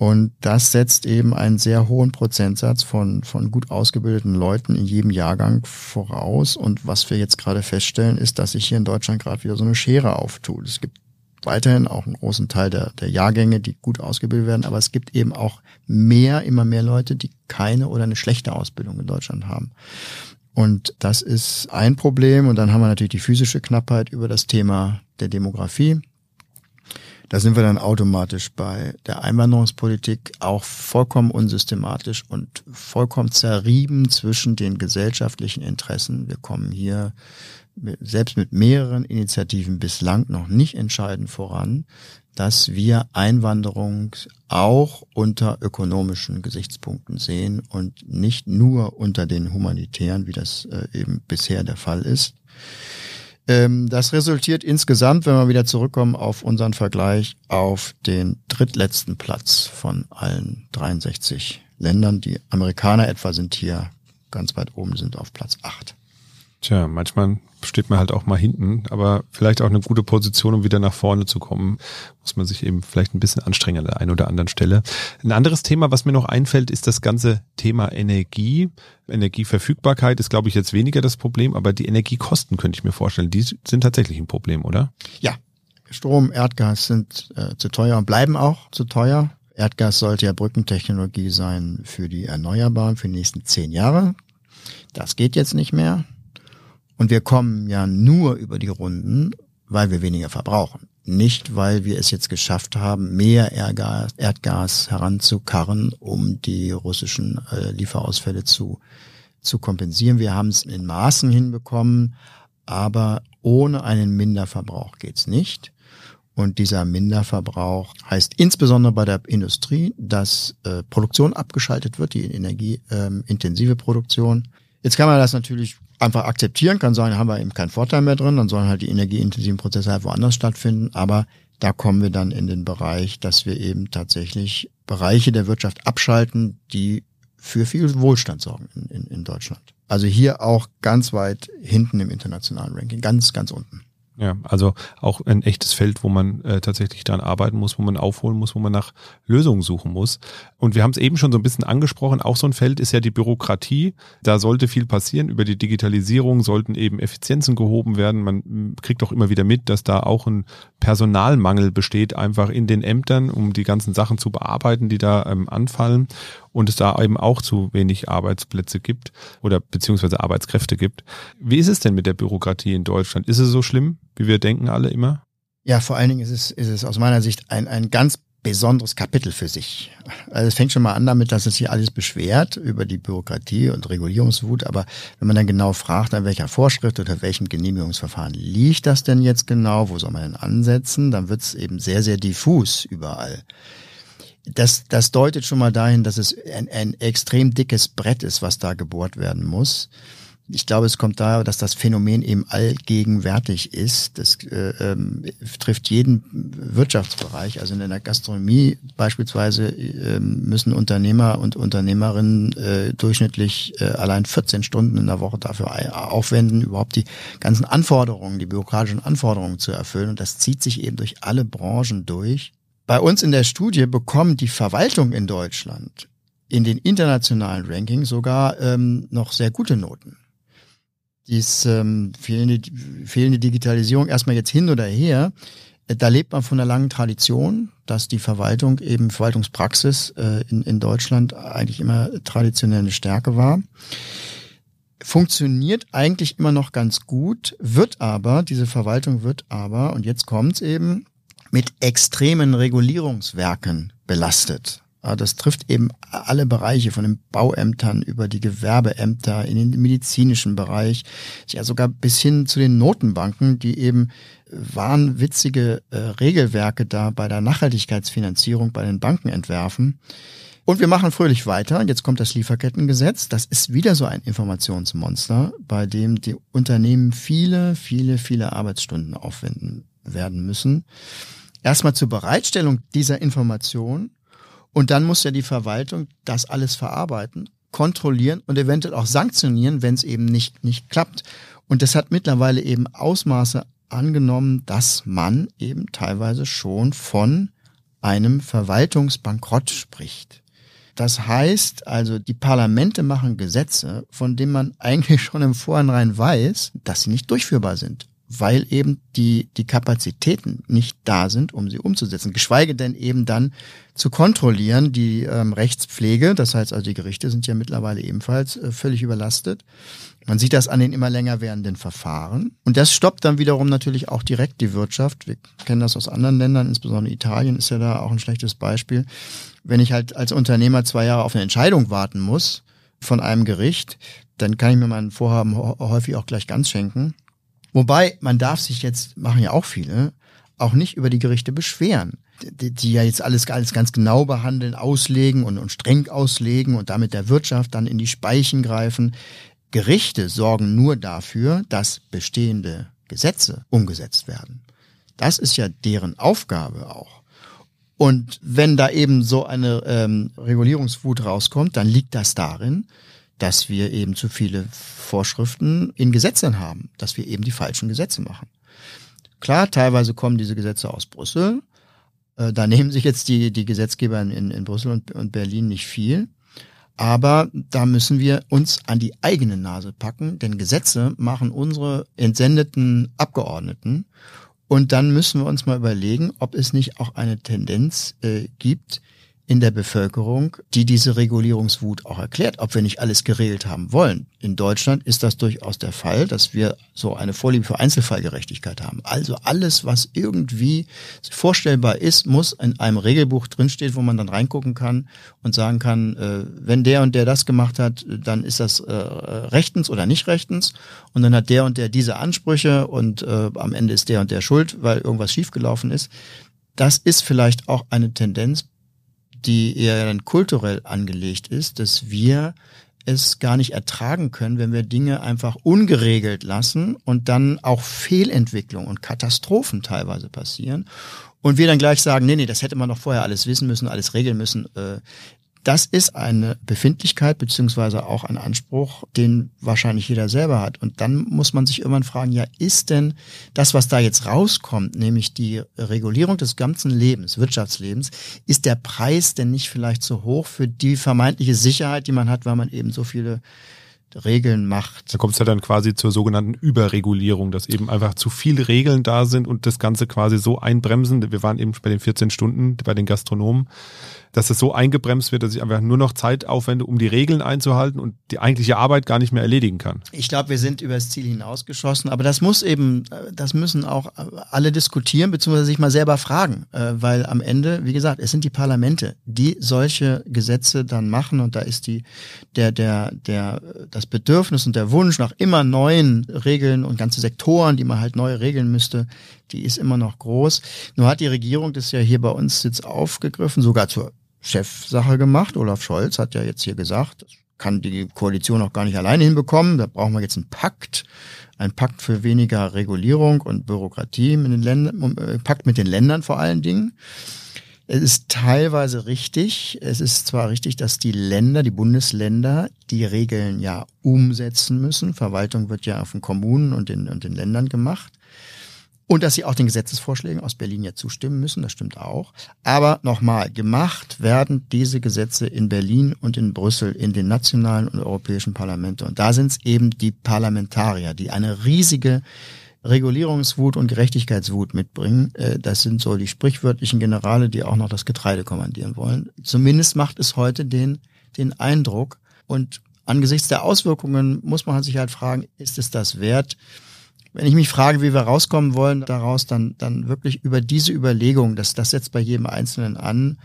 Speaker 3: Und das setzt eben einen sehr hohen Prozentsatz von, von gut ausgebildeten Leuten in jedem Jahrgang voraus. Und was wir jetzt gerade feststellen, ist, dass sich hier in Deutschland gerade wieder so eine Schere auftut. Es gibt weiterhin auch einen großen Teil der, der Jahrgänge, die gut ausgebildet werden, aber es gibt eben auch mehr, immer mehr Leute, die keine oder eine schlechte Ausbildung in Deutschland haben. Und das ist ein Problem. Und dann haben wir natürlich die physische Knappheit über das Thema der Demografie. Da sind wir dann automatisch bei der Einwanderungspolitik auch vollkommen unsystematisch und vollkommen zerrieben zwischen den gesellschaftlichen Interessen. Wir kommen hier selbst mit mehreren Initiativen bislang noch nicht entscheidend voran, dass wir Einwanderung auch unter ökonomischen Gesichtspunkten sehen und nicht nur unter den humanitären, wie das äh, eben bisher der Fall ist. Ähm, das resultiert insgesamt, wenn wir wieder zurückkommen auf unseren Vergleich, auf den drittletzten Platz von allen 63 Ländern. Die Amerikaner etwa sind hier ganz weit oben, sind auf Platz 8.
Speaker 1: Tja, manchmal steht man halt auch mal hinten, aber vielleicht auch eine gute Position, um wieder nach vorne zu kommen, muss man sich eben vielleicht ein bisschen anstrengen an der einen oder anderen Stelle. Ein anderes Thema, was mir noch einfällt, ist das ganze Thema Energie. Energieverfügbarkeit ist, glaube ich, jetzt weniger das Problem, aber die Energiekosten könnte ich mir vorstellen, die sind tatsächlich ein Problem, oder?
Speaker 3: Ja, Strom, Erdgas sind äh, zu teuer und bleiben auch zu teuer. Erdgas sollte ja Brückentechnologie sein für die Erneuerbaren für die nächsten zehn Jahre. Das geht jetzt nicht mehr. Und wir kommen ja nur über die Runden, weil wir weniger verbrauchen. Nicht, weil wir es jetzt geschafft haben, mehr Erdgas, Erdgas heranzukarren, um die russischen äh, Lieferausfälle zu, zu kompensieren. Wir haben es in Maßen hinbekommen, aber ohne einen Minderverbrauch geht's nicht. Und dieser Minderverbrauch heißt insbesondere bei der Industrie, dass äh, Produktion abgeschaltet wird, die energieintensive ähm, Produktion. Jetzt kann man das natürlich einfach akzeptieren, kann sagen, haben wir eben keinen Vorteil mehr drin, dann sollen halt die energieintensiven Prozesse halt woanders stattfinden. Aber da kommen wir dann in den Bereich, dass wir eben tatsächlich Bereiche der Wirtschaft abschalten, die für viel Wohlstand sorgen in, in, in Deutschland. Also hier auch ganz weit hinten im internationalen Ranking, ganz, ganz unten.
Speaker 1: Ja, also auch ein echtes Feld, wo man äh, tatsächlich daran arbeiten muss, wo man aufholen muss, wo man nach Lösungen suchen muss. Und wir haben es eben schon so ein bisschen angesprochen, auch so ein Feld ist ja die Bürokratie. Da sollte viel passieren. Über die Digitalisierung sollten eben Effizienzen gehoben werden. Man kriegt auch immer wieder mit, dass da auch ein Personalmangel besteht, einfach in den Ämtern, um die ganzen Sachen zu bearbeiten, die da ähm, anfallen und es da eben auch zu wenig Arbeitsplätze gibt oder beziehungsweise Arbeitskräfte gibt. Wie ist es denn mit der Bürokratie in Deutschland? Ist es so schlimm, wie wir denken alle immer?
Speaker 3: Ja, vor allen Dingen ist es, ist es aus meiner Sicht ein, ein ganz besonderes Kapitel für sich. Also es fängt schon mal an damit, dass es sich alles beschwert über die Bürokratie und Regulierungswut, aber wenn man dann genau fragt, an welcher Vorschrift oder welchem Genehmigungsverfahren liegt das denn jetzt genau, wo soll man denn ansetzen, dann wird es eben sehr, sehr diffus überall das, das deutet schon mal dahin, dass es ein, ein extrem dickes Brett ist, was da gebohrt werden muss. Ich glaube, es kommt daher, dass das Phänomen eben allgegenwärtig ist. Das äh, ähm, trifft jeden Wirtschaftsbereich. Also in der Gastronomie beispielsweise äh, müssen Unternehmer und Unternehmerinnen äh, durchschnittlich äh, allein 14 Stunden in der Woche dafür aufwenden, überhaupt die ganzen Anforderungen, die bürokratischen Anforderungen zu erfüllen. Und das zieht sich eben durch alle Branchen durch. Bei uns in der Studie bekommt die Verwaltung in Deutschland in den internationalen Rankings sogar ähm, noch sehr gute Noten. Dies ähm, fehlende, fehlende Digitalisierung erstmal jetzt hin oder her, äh, da lebt man von einer langen Tradition, dass die Verwaltung eben Verwaltungspraxis äh, in, in Deutschland eigentlich immer traditionell eine Stärke war. Funktioniert eigentlich immer noch ganz gut, wird aber, diese Verwaltung wird aber, und jetzt kommt's eben, mit extremen Regulierungswerken belastet. Das trifft eben alle Bereiche von den Bauämtern über die Gewerbeämter in den medizinischen Bereich, ja sogar bis hin zu den Notenbanken, die eben wahnwitzige äh, Regelwerke da bei der Nachhaltigkeitsfinanzierung bei den Banken entwerfen. Und wir machen fröhlich weiter. Jetzt kommt das Lieferkettengesetz. Das ist wieder so ein Informationsmonster, bei dem die Unternehmen viele, viele, viele Arbeitsstunden aufwenden werden müssen erstmal zur Bereitstellung dieser Information und dann muss ja die Verwaltung das alles verarbeiten, kontrollieren und eventuell auch sanktionieren, wenn es eben nicht, nicht klappt. Und das hat mittlerweile eben Ausmaße angenommen, dass man eben teilweise schon von einem Verwaltungsbankrott spricht. Das heißt also, die Parlamente machen Gesetze, von denen man eigentlich schon im Vorhinein weiß, dass sie nicht durchführbar sind weil eben die, die Kapazitäten nicht da sind, um sie umzusetzen. Geschweige denn eben dann zu kontrollieren, die ähm, Rechtspflege, das heißt also die Gerichte sind ja mittlerweile ebenfalls äh, völlig überlastet. Man sieht das an den immer länger werdenden Verfahren. Und das stoppt dann wiederum natürlich auch direkt die Wirtschaft. Wir kennen das aus anderen Ländern, insbesondere Italien ist ja da auch ein schlechtes Beispiel. Wenn ich halt als Unternehmer zwei Jahre auf eine Entscheidung warten muss von einem Gericht, dann kann ich mir mein Vorhaben häufig auch gleich ganz schenken. Wobei, man darf sich jetzt, machen ja auch viele, auch nicht über die Gerichte beschweren, die, die ja jetzt alles, alles ganz genau behandeln, auslegen und, und streng auslegen und damit der Wirtschaft dann in die Speichen greifen. Gerichte sorgen nur dafür, dass bestehende Gesetze umgesetzt werden. Das ist ja deren Aufgabe auch. Und wenn da eben so eine ähm, Regulierungswut rauskommt, dann liegt das darin, dass wir eben zu viele Vorschriften in Gesetzen haben, dass wir eben die falschen Gesetze machen. Klar, teilweise kommen diese Gesetze aus Brüssel. Äh, da nehmen sich jetzt die, die Gesetzgeber in, in Brüssel und, und Berlin nicht viel. Aber da müssen wir uns an die eigene Nase packen, denn Gesetze machen unsere entsendeten Abgeordneten. Und dann müssen wir uns mal überlegen, ob es nicht auch eine Tendenz äh, gibt, in der Bevölkerung, die diese Regulierungswut auch erklärt, ob wir nicht alles geregelt haben wollen. In Deutschland ist das durchaus der Fall, dass wir so eine Vorliebe für Einzelfallgerechtigkeit haben. Also alles, was irgendwie vorstellbar ist, muss in einem Regelbuch drinstehen, wo man dann reingucken kann und sagen kann, äh, wenn der und der das gemacht hat, dann ist das äh, rechtens oder nicht rechtens. Und dann hat der und der diese Ansprüche und äh, am Ende ist der und der schuld, weil irgendwas schiefgelaufen ist. Das ist vielleicht auch eine Tendenz, die eher dann kulturell angelegt ist, dass wir es gar nicht ertragen können, wenn wir Dinge einfach ungeregelt lassen und dann auch Fehlentwicklung und Katastrophen teilweise passieren und wir dann gleich sagen, nee, nee, das hätte man noch vorher alles wissen müssen, alles regeln müssen. Äh, das ist eine Befindlichkeit beziehungsweise auch ein Anspruch, den wahrscheinlich jeder selber hat. Und dann muss man sich irgendwann fragen, ja, ist denn das, was da jetzt rauskommt, nämlich die Regulierung des ganzen Lebens, Wirtschaftslebens, ist der Preis denn nicht vielleicht so hoch für die vermeintliche Sicherheit, die man hat, weil man eben so viele Regeln macht.
Speaker 1: Da kommt es ja dann quasi zur sogenannten Überregulierung, dass eben einfach zu viele Regeln da sind und das Ganze quasi so einbremsen. Wir waren eben bei den 14 Stunden bei den Gastronomen dass es so eingebremst wird, dass ich einfach nur noch Zeit aufwende, um die Regeln einzuhalten und die eigentliche Arbeit gar nicht mehr erledigen kann.
Speaker 3: Ich glaube, wir sind über das Ziel hinausgeschossen, aber das muss eben, das müssen auch alle diskutieren, beziehungsweise sich mal selber fragen, äh, weil am Ende, wie gesagt, es sind die Parlamente, die solche Gesetze dann machen und da ist die, der, der, der, das Bedürfnis und der Wunsch nach immer neuen Regeln und ganze Sektoren, die man halt neu regeln müsste, die ist immer noch groß. Nur hat die Regierung das ja hier bei uns jetzt aufgegriffen, sogar zur Chefsache gemacht. Olaf Scholz hat ja jetzt hier gesagt, das kann die Koalition auch gar nicht alleine hinbekommen. Da brauchen wir jetzt einen Pakt. Ein Pakt für weniger Regulierung und Bürokratie mit den Ländern, äh, Pakt mit den Ländern vor allen Dingen. Es ist teilweise richtig. Es ist zwar richtig, dass die Länder, die Bundesländer, die Regeln ja umsetzen müssen. Verwaltung wird ja auf den Kommunen und den, und den Ländern gemacht. Und dass sie auch den Gesetzesvorschlägen aus Berlin ja zustimmen müssen, das stimmt auch. Aber nochmal, gemacht werden diese Gesetze in Berlin und in Brüssel, in den nationalen und europäischen Parlamenten. Und da sind es eben die Parlamentarier, die eine riesige Regulierungswut und Gerechtigkeitswut mitbringen. Äh, das sind so die sprichwörtlichen Generale, die auch noch das Getreide kommandieren wollen. Zumindest macht es heute den, den Eindruck. Und angesichts der Auswirkungen muss man sich halt fragen, ist es das wert? Wenn ich mich frage, wie wir rauskommen wollen daraus, dann, dann wirklich über diese Überlegung, dass das setzt bei jedem Einzelnen an.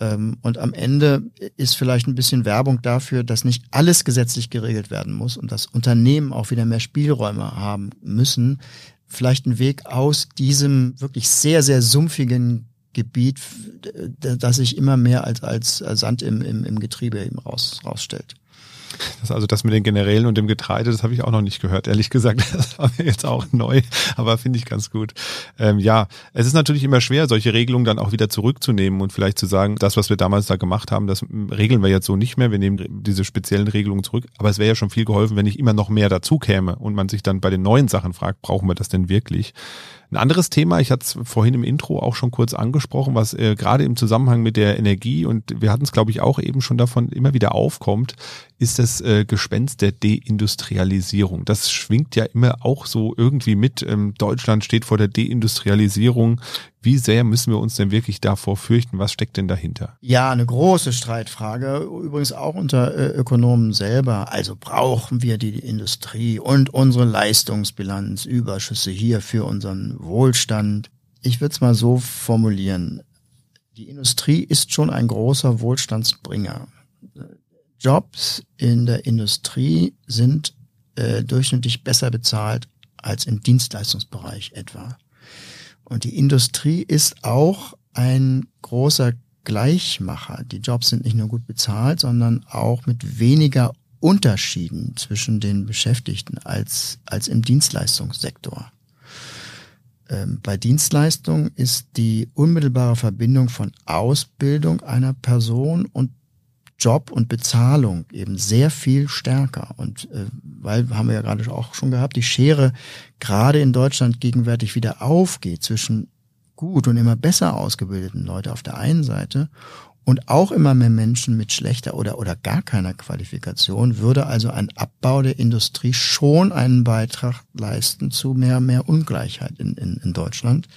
Speaker 3: Ähm, und am Ende ist vielleicht ein bisschen Werbung dafür, dass nicht alles gesetzlich geregelt werden muss und dass Unternehmen auch wieder mehr Spielräume haben müssen. Vielleicht ein Weg aus diesem wirklich sehr, sehr sumpfigen Gebiet, das sich immer mehr als, als Sand im, im, im Getriebe eben raus, rausstellt.
Speaker 1: Das, also das mit den Generälen und dem Getreide, das habe ich auch noch nicht gehört, ehrlich gesagt. Das war mir jetzt auch neu, aber finde ich ganz gut. Ähm, ja, es ist natürlich immer schwer, solche Regelungen dann auch wieder zurückzunehmen und vielleicht zu sagen, das, was wir damals da gemacht haben, das regeln wir jetzt so nicht mehr. Wir nehmen diese speziellen Regelungen zurück. Aber es wäre ja schon viel geholfen, wenn nicht immer noch mehr dazu käme und man sich dann bei den neuen Sachen fragt, brauchen wir das denn wirklich? Ein anderes Thema, ich hatte es vorhin im Intro auch schon kurz angesprochen, was äh, gerade im Zusammenhang mit der Energie und wir hatten es, glaube ich, auch eben schon davon immer wieder aufkommt, ist das äh, Gespenst der Deindustrialisierung. Das schwingt ja immer auch so irgendwie mit. Ähm, Deutschland steht vor der Deindustrialisierung. Wie sehr müssen wir uns denn wirklich davor fürchten? Was steckt denn dahinter?
Speaker 3: Ja, eine große Streitfrage. Übrigens auch unter äh, Ökonomen selber. Also brauchen wir die Industrie und unsere Leistungsbilanz, Überschüsse hier für unseren Wohlstand. Ich würde es mal so formulieren. Die Industrie ist schon ein großer Wohlstandsbringer. Jobs in der Industrie sind äh, durchschnittlich besser bezahlt als im Dienstleistungsbereich etwa. Und die Industrie ist auch ein großer Gleichmacher. Die Jobs sind nicht nur gut bezahlt, sondern auch mit weniger Unterschieden zwischen den Beschäftigten als, als im Dienstleistungssektor. Ähm, bei Dienstleistungen ist die unmittelbare Verbindung von Ausbildung einer Person und Job und Bezahlung eben sehr viel stärker. Und äh, weil, haben wir ja gerade auch schon gehabt, die Schere gerade in Deutschland gegenwärtig wieder aufgeht zwischen gut und immer besser ausgebildeten Leute auf der einen Seite und auch immer mehr Menschen mit schlechter oder, oder gar keiner Qualifikation, würde also ein Abbau der Industrie schon einen Beitrag leisten zu mehr, mehr Ungleichheit in, in, in Deutschland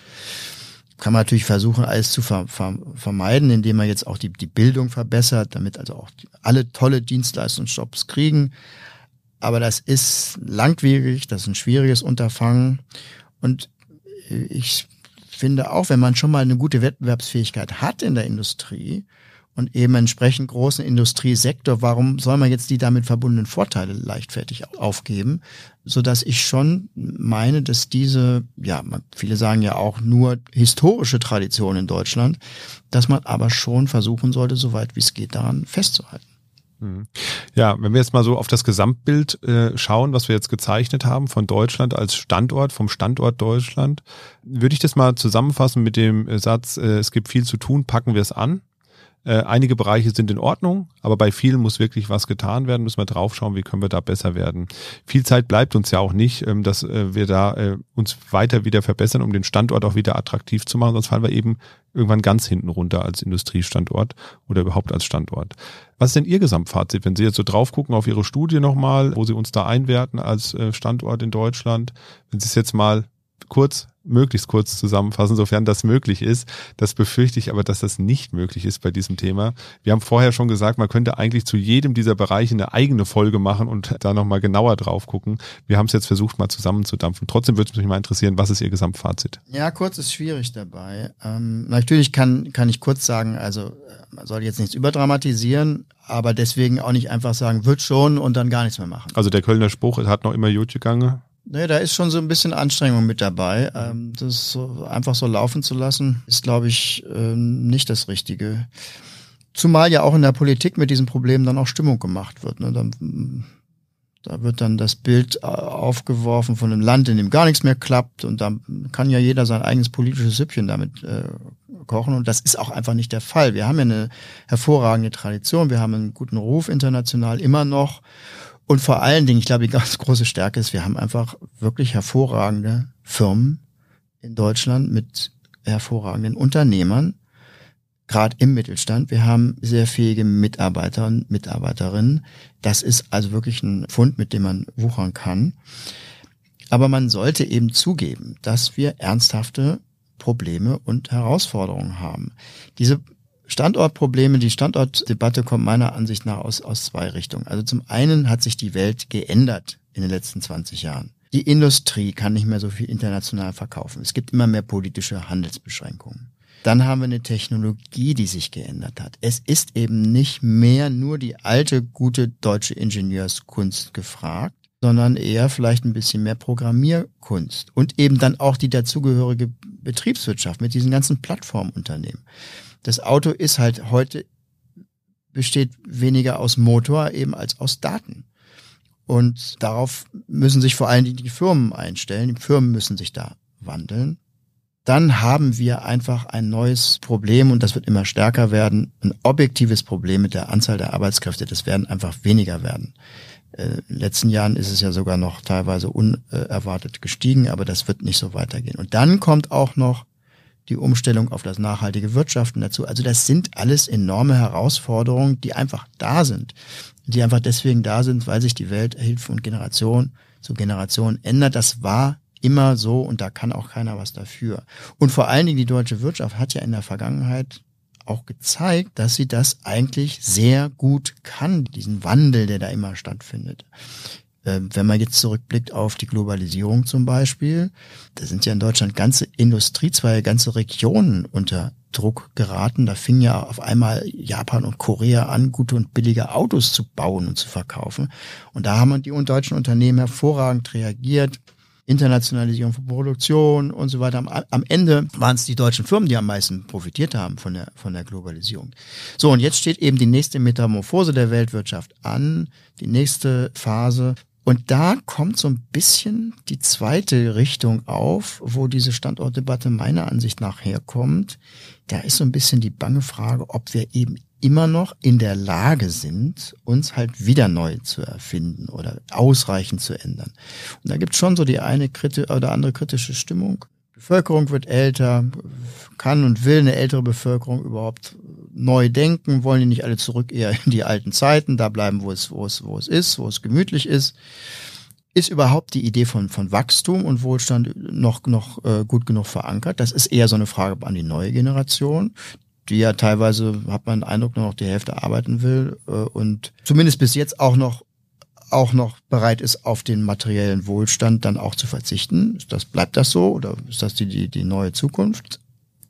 Speaker 3: kann man natürlich versuchen, alles zu ver ver vermeiden, indem man jetzt auch die, die Bildung verbessert, damit also auch alle tolle Dienstleistungsjobs kriegen. Aber das ist langwierig, das ist ein schwieriges Unterfangen. Und ich finde auch, wenn man schon mal eine gute Wettbewerbsfähigkeit hat in der Industrie, und eben entsprechend großen Industriesektor, warum soll man jetzt die damit verbundenen Vorteile leichtfertig aufgeben, so dass ich schon meine, dass diese, ja, viele sagen ja auch nur historische Tradition in Deutschland, dass man aber schon versuchen sollte, soweit wie es geht, daran festzuhalten.
Speaker 1: Mhm. Ja, wenn wir jetzt mal so auf das Gesamtbild äh, schauen, was wir jetzt gezeichnet haben von Deutschland als Standort, vom Standort Deutschland, würde ich das mal zusammenfassen mit dem Satz, äh, es gibt viel zu tun, packen wir es an. Äh, einige Bereiche sind in Ordnung, aber bei vielen muss wirklich was getan werden, müssen wir draufschauen, wie können wir da besser werden. Viel Zeit bleibt uns ja auch nicht, ähm, dass äh, wir da äh, uns weiter wieder verbessern, um den Standort auch wieder attraktiv zu machen, sonst fallen wir eben irgendwann ganz hinten runter als Industriestandort oder überhaupt als Standort. Was ist denn Ihr Gesamtfazit, wenn Sie jetzt so drauf gucken auf Ihre Studie nochmal, wo Sie uns da einwerten als äh, Standort in Deutschland? Wenn Sie es jetzt mal kurz möglichst kurz zusammenfassen, sofern das möglich ist. Das befürchte ich aber, dass das nicht möglich ist bei diesem Thema. Wir haben vorher schon gesagt, man könnte eigentlich zu jedem dieser Bereiche eine eigene Folge machen und da nochmal genauer drauf gucken. Wir haben es jetzt versucht, mal zusammenzudampfen. Trotzdem würde es mich mal interessieren, was ist Ihr Gesamtfazit?
Speaker 3: Ja, kurz ist schwierig dabei. Ähm, natürlich kann, kann ich kurz sagen, also äh, man soll jetzt nichts überdramatisieren, aber deswegen auch nicht einfach sagen, wird schon und dann gar nichts mehr machen.
Speaker 1: Also der Kölner Spruch, es hat noch immer gut gegangen.
Speaker 3: Nee, da ist schon so ein bisschen Anstrengung mit dabei. Ähm, das so einfach so laufen zu lassen, ist, glaube ich, ähm, nicht das Richtige. Zumal ja auch in der Politik mit diesem Problem dann auch Stimmung gemacht wird. Ne? Da, da wird dann das Bild äh, aufgeworfen von einem Land, in dem gar nichts mehr klappt und da kann ja jeder sein eigenes politisches Süppchen damit äh, kochen und das ist auch einfach nicht der Fall. Wir haben ja eine hervorragende Tradition, wir haben einen guten Ruf international immer noch und vor allen Dingen, ich glaube, die ganz große Stärke ist, wir haben einfach wirklich hervorragende Firmen in Deutschland mit hervorragenden Unternehmern, gerade im Mittelstand. Wir haben sehr fähige Mitarbeiter und Mitarbeiterinnen. Das ist also wirklich ein Fund, mit dem man wuchern kann. Aber man sollte eben zugeben, dass wir ernsthafte Probleme und Herausforderungen haben. Diese Standortprobleme, die Standortdebatte kommt meiner Ansicht nach aus, aus zwei Richtungen. Also zum einen hat sich die Welt geändert in den letzten 20 Jahren. Die Industrie kann nicht mehr so viel international verkaufen. Es gibt immer mehr politische Handelsbeschränkungen. Dann haben wir eine Technologie, die sich geändert hat. Es ist eben nicht mehr nur die alte, gute deutsche Ingenieurskunst gefragt, sondern eher vielleicht ein bisschen mehr Programmierkunst und eben dann auch die dazugehörige Betriebswirtschaft mit diesen ganzen Plattformunternehmen das Auto ist halt heute besteht weniger aus Motor eben als aus Daten. Und darauf müssen sich vor allen Dingen die Firmen einstellen. Die Firmen müssen sich da wandeln. Dann haben wir einfach ein neues Problem und das wird immer stärker werden. Ein objektives Problem mit der Anzahl der Arbeitskräfte. Das werden einfach weniger werden. Äh, in den letzten Jahren ist es ja sogar noch teilweise unerwartet gestiegen, aber das wird nicht so weitergehen. Und dann kommt auch noch die Umstellung auf das nachhaltige Wirtschaften dazu. Also das sind alles enorme Herausforderungen, die einfach da sind. Die einfach deswegen da sind, weil sich die Welt von Generation zu Generation ändert. Das war immer so und da kann auch keiner was dafür. Und vor allen Dingen die deutsche Wirtschaft hat ja in der Vergangenheit auch gezeigt, dass sie das eigentlich sehr gut kann, diesen Wandel, der da immer stattfindet. Ähm, wenn man jetzt zurückblickt auf die Globalisierung zum Beispiel, da sind ja in Deutschland ganze Industriezweige, ganze Regionen unter Druck geraten. Da fing ja auf einmal Japan und Korea an, gute und billige Autos zu bauen und zu verkaufen. Und da haben die deutschen Unternehmen hervorragend reagiert. Internationalisierung von Produktion und so weiter. Am, am Ende waren es die deutschen Firmen, die am meisten profitiert haben von der, von der Globalisierung. So, und jetzt steht eben die nächste Metamorphose der Weltwirtschaft an, die nächste Phase, und da kommt so ein bisschen die zweite Richtung auf, wo diese Standortdebatte meiner Ansicht nach herkommt. Da ist so ein bisschen die bange Frage, ob wir eben immer noch in der Lage sind, uns halt wieder neu zu erfinden oder ausreichend zu ändern. Und da gibt es schon so die eine kriti oder andere kritische Stimmung. Bevölkerung wird älter, kann und will eine ältere Bevölkerung überhaupt neu denken, wollen die nicht alle zurück eher in die alten Zeiten, da bleiben, wo es, wo es, wo es ist, wo es gemütlich ist. Ist überhaupt die Idee von, von Wachstum und Wohlstand noch, noch äh, gut genug verankert? Das ist eher so eine Frage an die neue Generation die ja teilweise, hat man den Eindruck, nur noch die Hälfte arbeiten will äh, und zumindest bis jetzt auch noch auch noch bereit ist, auf den materiellen Wohlstand dann auch zu verzichten. Ist das, bleibt das so oder ist das die, die, die neue Zukunft?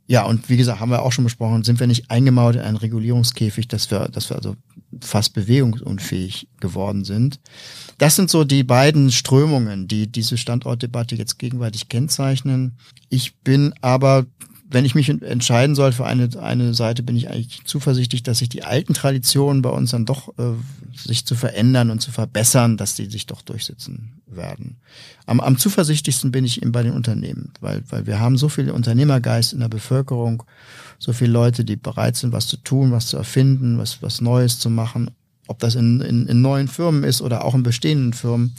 Speaker 3: Ja, und wie gesagt, haben wir auch schon besprochen, sind wir nicht eingemauert in einen Regulierungskäfig, dass wir, dass wir also fast bewegungsunfähig geworden sind. Das sind so die beiden Strömungen, die diese Standortdebatte jetzt gegenwärtig kennzeichnen. Ich bin aber wenn ich mich entscheiden soll für eine, eine Seite, bin ich eigentlich zuversichtlich, dass sich die alten Traditionen bei uns dann doch äh, sich zu verändern und zu verbessern, dass die sich doch durchsetzen werden. Am, am zuversichtlichsten bin ich eben bei den Unternehmen, weil, weil wir haben so viel Unternehmergeist in der Bevölkerung, so viele Leute, die bereit sind, was zu tun, was zu erfinden, was, was Neues zu machen, ob das in, in, in neuen Firmen ist oder auch in bestehenden Firmen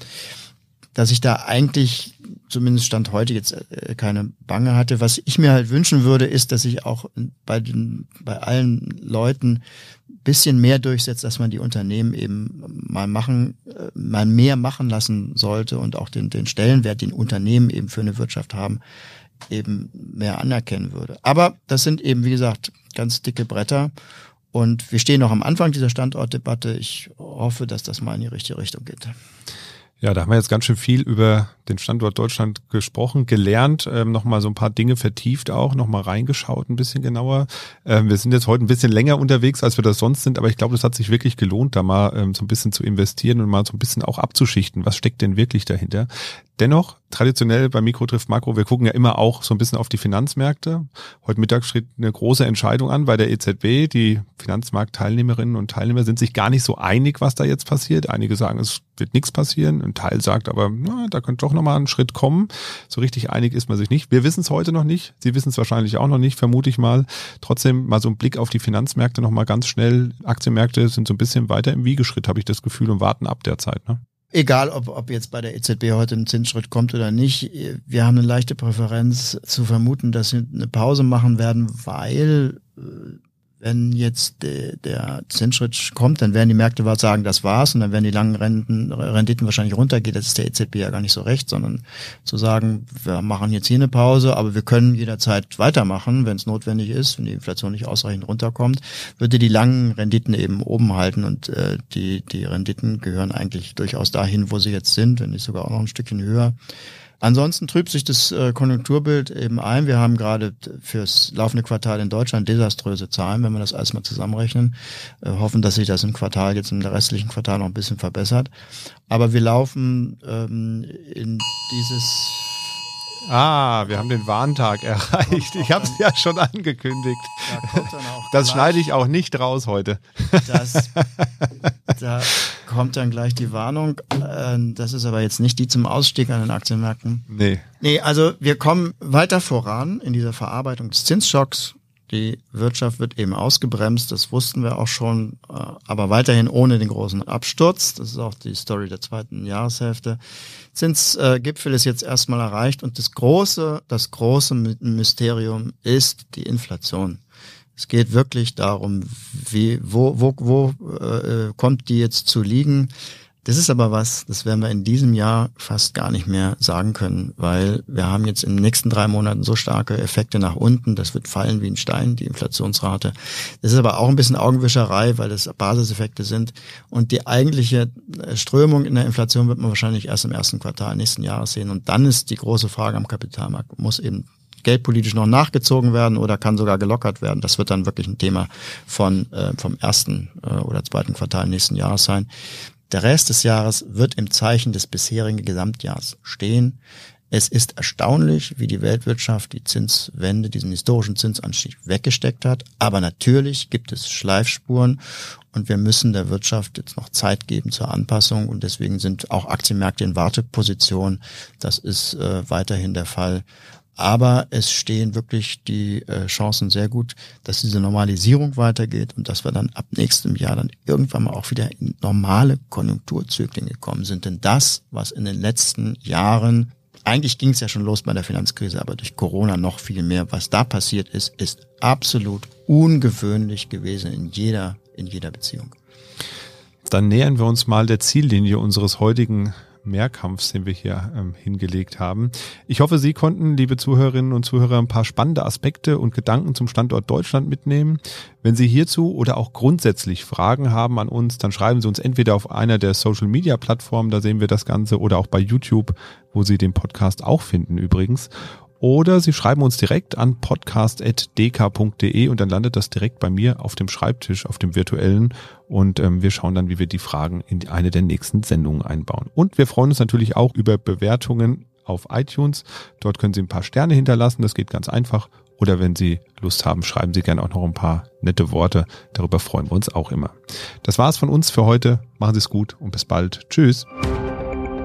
Speaker 3: dass ich da eigentlich zumindest Stand heute jetzt äh, keine Bange hatte. Was ich mir halt wünschen würde, ist, dass ich auch bei den, bei allen Leuten bisschen mehr durchsetzt, dass man die Unternehmen eben mal machen, äh, mal mehr machen lassen sollte und auch den, den Stellenwert, den Unternehmen eben für eine Wirtschaft haben, eben mehr anerkennen würde. Aber das sind eben, wie gesagt, ganz dicke Bretter. Und wir stehen noch am Anfang dieser Standortdebatte. Ich hoffe, dass das mal in die richtige Richtung geht.
Speaker 1: Ja, da haben wir jetzt ganz schön viel über den Standort Deutschland gesprochen, gelernt, ähm, nochmal so ein paar Dinge vertieft auch, nochmal reingeschaut, ein bisschen genauer. Ähm, wir sind jetzt heute ein bisschen länger unterwegs, als wir das sonst sind, aber ich glaube, es hat sich wirklich gelohnt, da mal ähm, so ein bisschen zu investieren und mal so ein bisschen auch abzuschichten. Was steckt denn wirklich dahinter? Dennoch, traditionell bei Mikro trifft Makro, wir gucken ja immer auch so ein bisschen auf die Finanzmärkte. Heute Mittag steht eine große Entscheidung an bei der EZB. Die Finanzmarktteilnehmerinnen und Teilnehmer sind sich gar nicht so einig, was da jetzt passiert. Einige sagen, es wird nichts passieren. Ein Teil sagt aber, na, da könnte doch nochmal ein Schritt kommen. So richtig einig ist man sich nicht. Wir wissen es heute noch nicht. Sie wissen es wahrscheinlich auch noch nicht, vermute ich mal. Trotzdem mal so ein Blick auf die Finanzmärkte nochmal ganz schnell. Aktienmärkte sind so ein bisschen weiter im Wiegeschritt, habe ich das Gefühl, und warten ab derzeit. Ne?
Speaker 3: Egal, ob, ob jetzt bei der EZB heute ein Zinsschritt kommt oder nicht, wir haben eine leichte Präferenz zu vermuten, dass sie eine Pause machen werden, weil äh, wenn jetzt de, der Zinsschritt kommt, dann werden die Märkte was sagen, das war's, und dann werden die langen Renten, Renditen wahrscheinlich runtergehen. Das ist der EZB ja gar nicht so recht, sondern zu sagen, wir machen jetzt hier eine Pause, aber wir können jederzeit weitermachen, wenn es notwendig ist, wenn die Inflation nicht ausreichend runterkommt, würde die langen Renditen eben oben halten und äh, die, die Renditen gehören eigentlich durchaus dahin, wo sie jetzt sind, wenn nicht sogar auch noch ein Stückchen höher. Ansonsten trübt sich das äh, Konjunkturbild eben ein. Wir haben gerade fürs laufende Quartal in Deutschland desaströse Zahlen, wenn wir das alles mal zusammenrechnen. Äh, hoffen, dass sich das im Quartal jetzt im restlichen Quartal noch ein bisschen verbessert. Aber wir laufen ähm, in dieses
Speaker 1: Ah, wir haben den Warntag erreicht. Ich habe es ja schon angekündigt. Da das schneide ich auch nicht raus heute. Das,
Speaker 3: da kommt dann gleich die Warnung. Ähm, das ist aber jetzt nicht die zum Ausstieg an den Aktienmärkten.
Speaker 1: Nee.
Speaker 3: Nee, also wir kommen weiter voran in dieser Verarbeitung des Zinsschocks. Die Wirtschaft wird eben ausgebremst, das wussten wir auch schon, äh, aber weiterhin ohne den großen Absturz. Das ist auch die Story der zweiten Jahreshälfte. Zinsgipfel ist jetzt erstmal erreicht und das große, das große Mysterium ist die Inflation. Es geht wirklich darum, wie, wo, wo, wo äh, kommt die jetzt zu liegen? Das ist aber was, das werden wir in diesem Jahr fast gar nicht mehr sagen können, weil wir haben jetzt in den nächsten drei Monaten so starke Effekte nach unten, das wird fallen wie ein Stein, die Inflationsrate. Das ist aber auch ein bisschen Augenwischerei, weil das Basiseffekte sind. Und die eigentliche äh, Strömung in der Inflation wird man wahrscheinlich erst im ersten Quartal nächsten Jahres sehen. Und dann ist die große Frage am Kapitalmarkt, muss eben geldpolitisch noch nachgezogen werden oder kann sogar gelockert werden. Das wird dann wirklich ein Thema von äh, vom ersten äh, oder zweiten Quartal nächsten Jahres sein. Der Rest des Jahres wird im Zeichen des bisherigen Gesamtjahres stehen. Es ist erstaunlich, wie die Weltwirtschaft die Zinswende, diesen historischen Zinsanstieg weggesteckt hat. Aber natürlich gibt es Schleifspuren und wir müssen der Wirtschaft jetzt noch Zeit geben zur Anpassung und deswegen sind auch Aktienmärkte in Warteposition. Das ist äh, weiterhin der Fall. Aber es stehen wirklich die äh, Chancen sehr gut, dass diese Normalisierung weitergeht und dass wir dann ab nächstem Jahr dann irgendwann mal auch wieder in normale Konjunkturzyklen gekommen sind. Denn das, was in den letzten Jahren eigentlich ging es ja schon los bei der Finanzkrise, aber durch Corona noch viel mehr. Was da passiert ist, ist absolut ungewöhnlich gewesen in jeder, in jeder Beziehung.
Speaker 1: Dann nähern wir uns mal der Ziellinie unseres heutigen Mehrkampfs, den wir hier ähm, hingelegt haben. Ich hoffe, Sie konnten, liebe Zuhörerinnen und Zuhörer, ein paar spannende Aspekte und Gedanken zum Standort Deutschland mitnehmen. Wenn Sie hierzu oder auch grundsätzlich Fragen haben an uns, dann schreiben Sie uns entweder auf einer der Social-Media-Plattformen, da sehen wir das Ganze, oder auch bei YouTube, wo Sie den Podcast auch finden übrigens. Oder Sie schreiben uns direkt an podcast.dk.de und dann landet das direkt bei mir auf dem Schreibtisch, auf dem virtuellen. Und ähm, wir schauen dann, wie wir die Fragen in eine der nächsten Sendungen einbauen. Und wir freuen uns natürlich auch über Bewertungen auf iTunes. Dort können Sie ein paar Sterne hinterlassen. Das geht ganz einfach. Oder wenn Sie Lust haben, schreiben Sie gerne auch noch ein paar nette Worte. Darüber freuen wir uns auch immer. Das war's von uns für heute. Machen Sie es gut und bis bald. Tschüss.